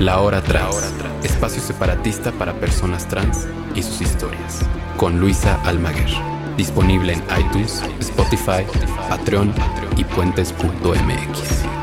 La Hora Trans, espacio separatista para personas trans y sus historias, con Luisa Almaguer. Disponible en iTunes, Spotify, Patreon y puentes.mx.